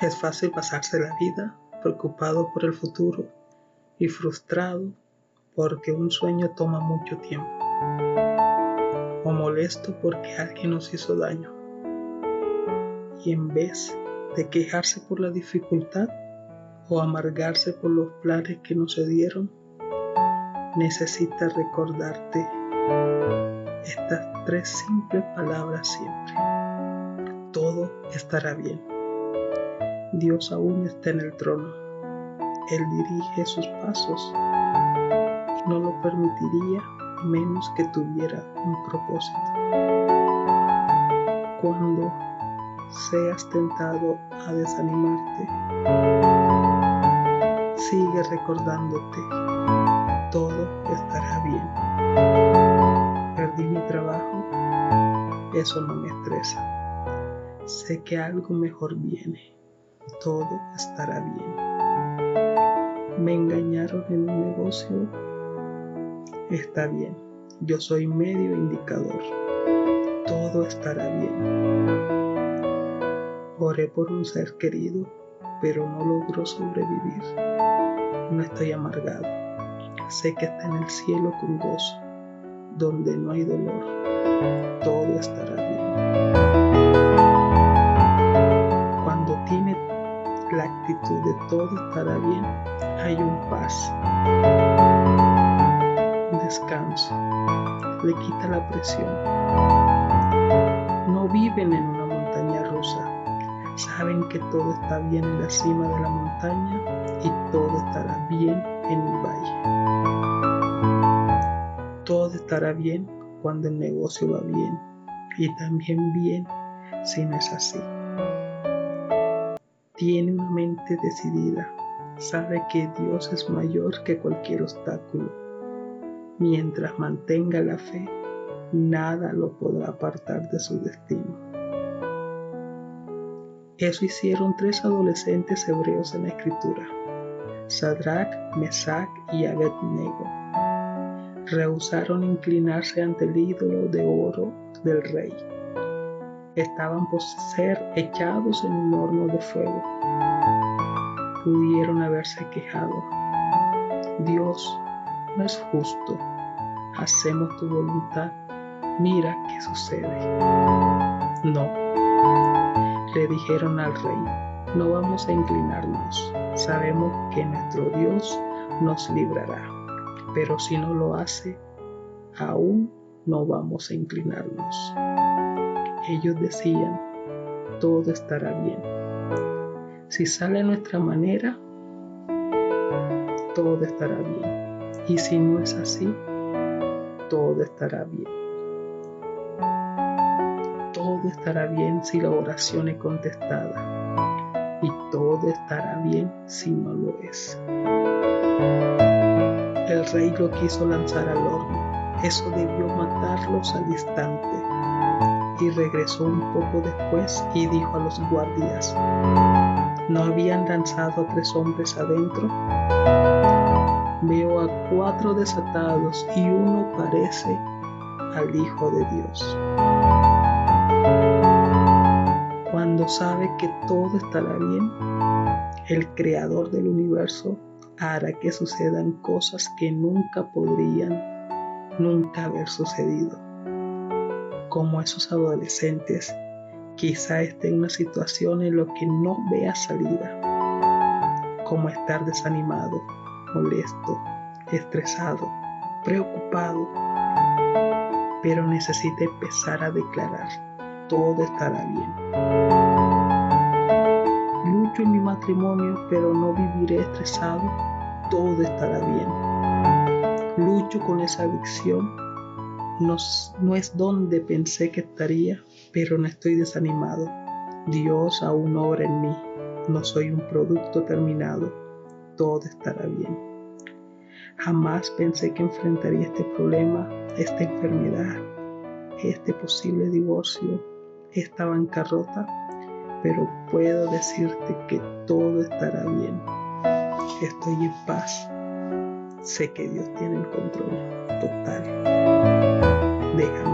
Es fácil pasarse la vida preocupado por el futuro y frustrado porque un sueño toma mucho tiempo o molesto porque alguien nos hizo daño. Y en vez de quejarse por la dificultad o amargarse por los planes que no se dieron, necesita recordarte estas tres simples palabras siempre. Todo estará bien. Dios aún está en el trono. Él dirige sus pasos no lo permitiría menos que tuviera un propósito. Cuando seas tentado a desanimarte, sigue recordándote, todo estará bien. Perdí mi trabajo, eso no me estresa. Sé que algo mejor viene, todo estará bien. Me engañaron en un negocio, está bien. Yo soy medio indicador, todo estará bien. Oré por un ser querido, pero no logró sobrevivir. No estoy amargado. Sé que está en el cielo con gozo, donde no hay dolor. Todo estará bien. La actitud de todo estará bien, hay un paz, un descanso, le quita la presión. No viven en una montaña rusa, saben que todo está bien en la cima de la montaña y todo estará bien en el valle. Todo estará bien cuando el negocio va bien y también bien si no es así. Tiene una mente decidida, sabe que Dios es mayor que cualquier obstáculo. Mientras mantenga la fe, nada lo podrá apartar de su destino. Eso hicieron tres adolescentes hebreos en la escritura, Sadrach, Mesach y Abednego. Rehusaron inclinarse ante el ídolo de oro del rey. Estaban por ser echados en un horno de fuego. Pudieron haberse quejado. Dios no es justo. Hacemos tu voluntad. Mira qué sucede. No le dijeron al rey, no vamos a inclinarnos, sabemos que nuestro Dios nos librará, pero si no lo hace, aún no vamos a inclinarnos. Ellos decían, todo estará bien. Si sale a nuestra manera, todo estará bien. Y si no es así, todo estará bien todo estará bien si la oración es contestada y todo estará bien si no lo es. El rey lo quiso lanzar al horno, eso debió matarlos al instante. Y regresó un poco después y dijo a los guardias, ¿no habían lanzado a tres hombres adentro? Veo a cuatro desatados y uno parece al Hijo de Dios. Cuando sabe que todo estará bien, el creador del universo hará que sucedan cosas que nunca podrían nunca haber sucedido. Como esos adolescentes, quizá esté en una situación en la que no vea salida, como estar desanimado, molesto, estresado, preocupado, pero necesita empezar a declarar todo estará bien. Lucho en mi matrimonio, pero no viviré estresado, todo estará bien. Lucho con esa adicción, no, es donde pensé que estaría, pero no estoy desanimado. Dios aún obra en mí, no soy un producto terminado, todo estará bien. Jamás pensé que enfrentaría este problema, esta enfermedad, este posible divorcio, esta bancarrota, pero puedo decirte que todo estará bien. Estoy en paz. Sé que Dios tiene el control total. Lake.